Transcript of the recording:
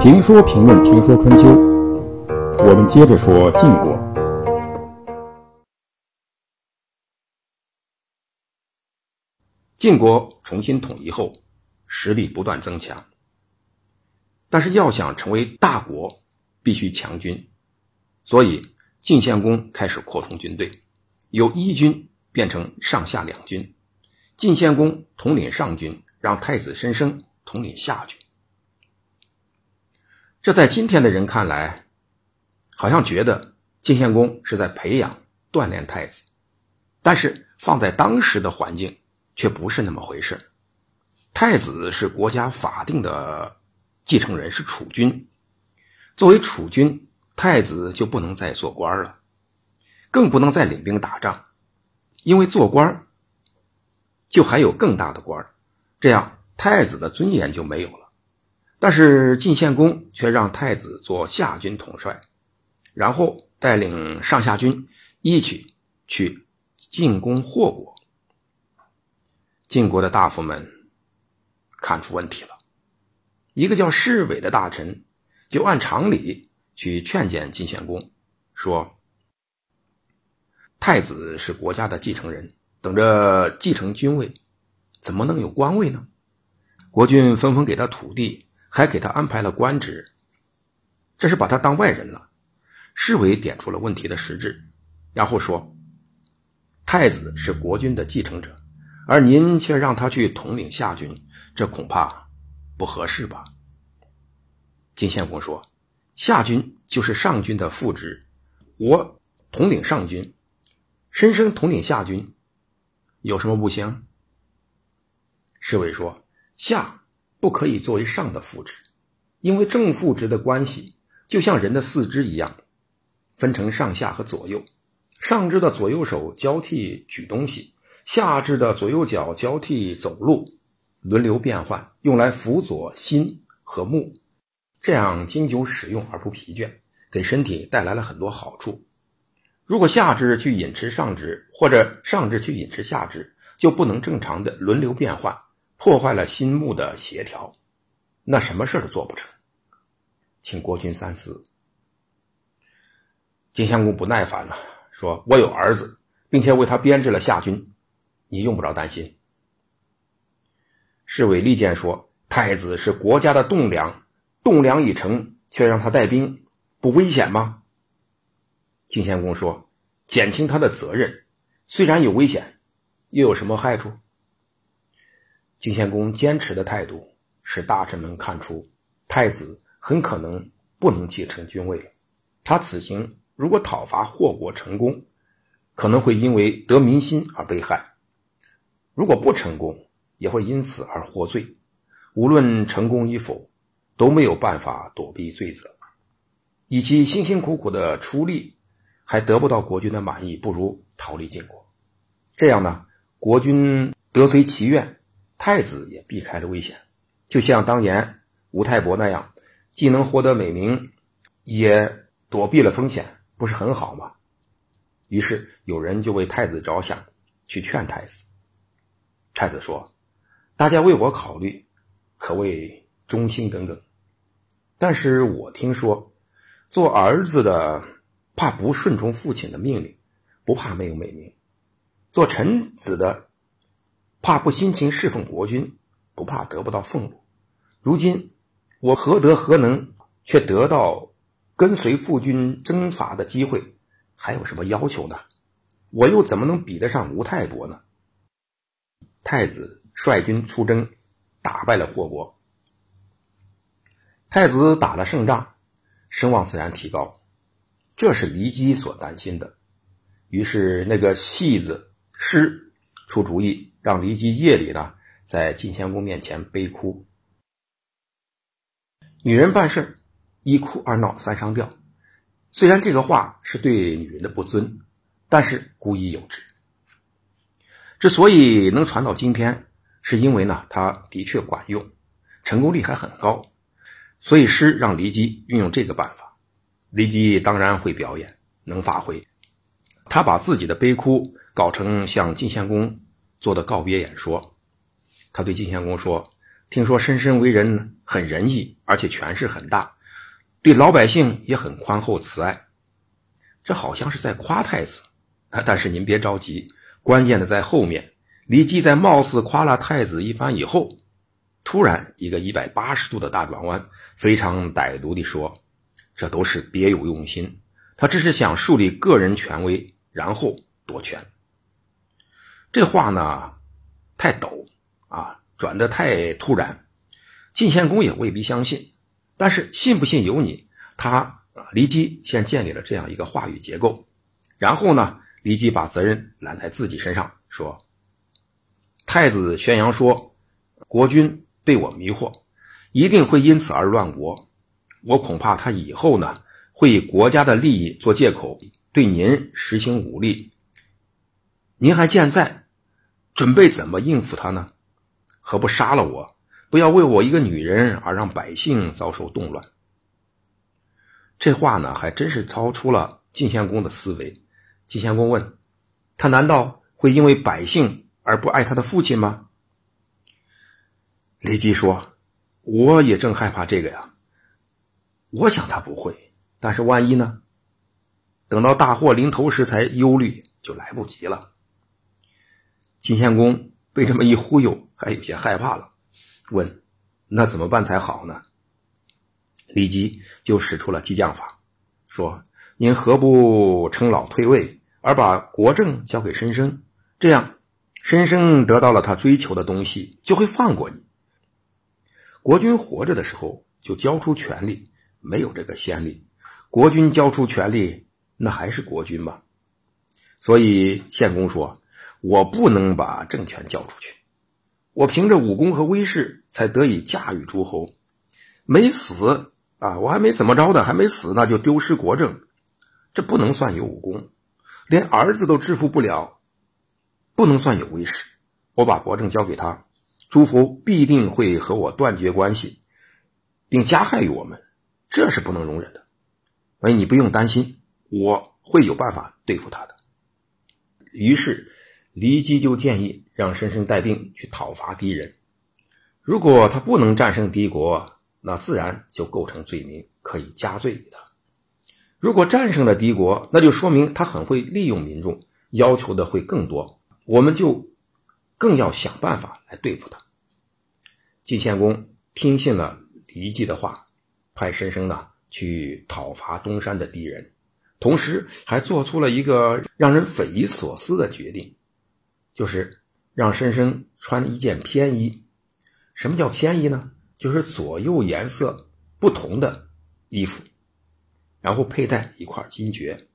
评说评论评说春秋，我们接着说晋国。晋国重新统一后，实力不断增强。但是要想成为大国，必须强军，所以晋献公开始扩充军队，由一军变成上下两军。晋献公统领上军，让太子申生统领下军。这在今天的人看来，好像觉得晋献公是在培养、锻炼太子，但是放在当时的环境。却不是那么回事。太子是国家法定的继承人，是储君。作为储君，太子就不能再做官了，更不能再领兵打仗，因为做官就还有更大的官儿这样太子的尊严就没有了。但是晋献公却让太子做下军统帅，然后带领上下军一起去进攻霍国。晋国的大夫们看出问题了，一个叫侍卫的大臣就按常理去劝谏晋献公，说：“太子是国家的继承人，等着继承君位，怎么能有官位呢？国君纷纷给他土地，还给他安排了官职，这是把他当外人了。”侍卫点出了问题的实质，然后说：“太子是国君的继承者。”而您却让他去统领下军，这恐怕不合适吧？晋献公说：“下军就是上军的副职，我统领上军，申生统领下军，有什么不行？”侍卫说：“下不可以作为上的副职，因为正副职的关系就像人的四肢一样，分成上下和左右，上肢的左右手交替举东西。”下肢的左右脚交替走路，轮流变换，用来辅佐心和目，这样经久使用而不疲倦，给身体带来了很多好处。如果下肢去饮食上肢，或者上肢去饮食下肢，就不能正常的轮流变换，破坏了心目的协调，那什么事都做不成。请国君三思。晋献公不耐烦了，说：“我有儿子，并且为他编制了下军。”你用不着担心。侍卫利剑说：“太子是国家的栋梁，栋梁已成，却让他带兵，不危险吗？”晋献公说：“减轻他的责任，虽然有危险，又有什么害处？”晋献公坚持的态度使大臣们看出，太子很可能不能继承君位。他此行如果讨伐霍国成功，可能会因为得民心而被害。如果不成功，也会因此而获罪。无论成功与否，都没有办法躲避罪责。以其辛辛苦苦的出力，还得不到国君的满意，不如逃离晋国。这样呢，国君得随其愿，太子也避开了危险。就像当年吴太伯那样，既能获得美名，也躲避了风险，不是很好吗？于是有人就为太子着想，去劝太子。太子说：“大家为我考虑，可谓忠心耿耿。但是我听说，做儿子的怕不顺从父亲的命令，不怕没有美名；做臣子的怕不辛勤侍奉国君，不怕得不到俸禄。如今我何德何能，却得到跟随父君征伐的机会，还有什么要求呢？我又怎么能比得上吴太伯呢？”太子率军出征，打败了霍国。太子打了胜仗，声望自然提高，这是骊姬所担心的。于是，那个戏子师出主意，让骊姬夜里呢，在晋献公面前悲哭。女人办事一哭二闹三上吊，虽然这个话是对女人的不尊，但是古已有之。之所以能传到今天，是因为呢，它的确管用，成功率还很高，所以诗让骊姬运用这个办法。骊姬当然会表演，能发挥。他把自己的悲哭搞成向晋献公做的告别演说，他对晋献公说：“听说申申为人很仁义，而且权势很大，对老百姓也很宽厚慈爱。”这好像是在夸太子！但是您别着急，关键的在后面。李绩在貌似夸了太子一番以后，突然一个一百八十度的大转弯，非常歹毒地说：“这都是别有用心，他只是想树立个人权威，然后夺权。”这话呢，太陡啊，转得太突然，晋献公也未必相信。但是信不信由你。他李基先建立了这样一个话语结构，然后呢，李基把责任揽在自己身上，说。太子宣扬说：“国君被我迷惑，一定会因此而乱国。我恐怕他以后呢，会以国家的利益做借口，对您实行武力。您还健在，准备怎么应付他呢？何不杀了我？不要为我一个女人而让百姓遭受动乱。”这话呢，还真是超出了晋献公的思维。晋献公问他：“难道会因为百姓？”而不爱他的父亲吗？李基说：“我也正害怕这个呀。我想他不会，但是万一呢？等到大祸临头时才忧虑，就来不及了。”晋献公被这么一忽悠，还有些害怕了，问：“那怎么办才好呢？”李吉就使出了激将法，说：“您何不称老退位，而把国政交给申生，这样？”申生得到了他追求的东西，就会放过你。国君活着的时候就交出权力，没有这个先例。国君交出权力，那还是国君吗？所以献公说：“我不能把政权交出去，我凭着武功和威势才得以驾驭诸侯。没死啊，我还没怎么着呢，还没死呢，就丢失国政，这不能算有武功，连儿子都制服不了。”不能算有威势，我把国政交给他，诸侯必定会和我断绝关系，并加害于我们，这是不能容忍的。所以你不用担心，我会有办法对付他的。于是，骊姬就建议让申申带兵去讨伐敌人。如果他不能战胜敌国，那自然就构成罪名，可以加罪于他；如果战胜了敌国，那就说明他很会利用民众，要求的会更多。我们就更要想办法来对付他。晋献公听信了骊姬的话，派申生呢去讨伐东山的敌人，同时还做出了一个让人匪夷所思的决定，就是让申生穿一件偏衣。什么叫偏衣呢？就是左右颜色不同的衣服，然后佩戴一块金爵。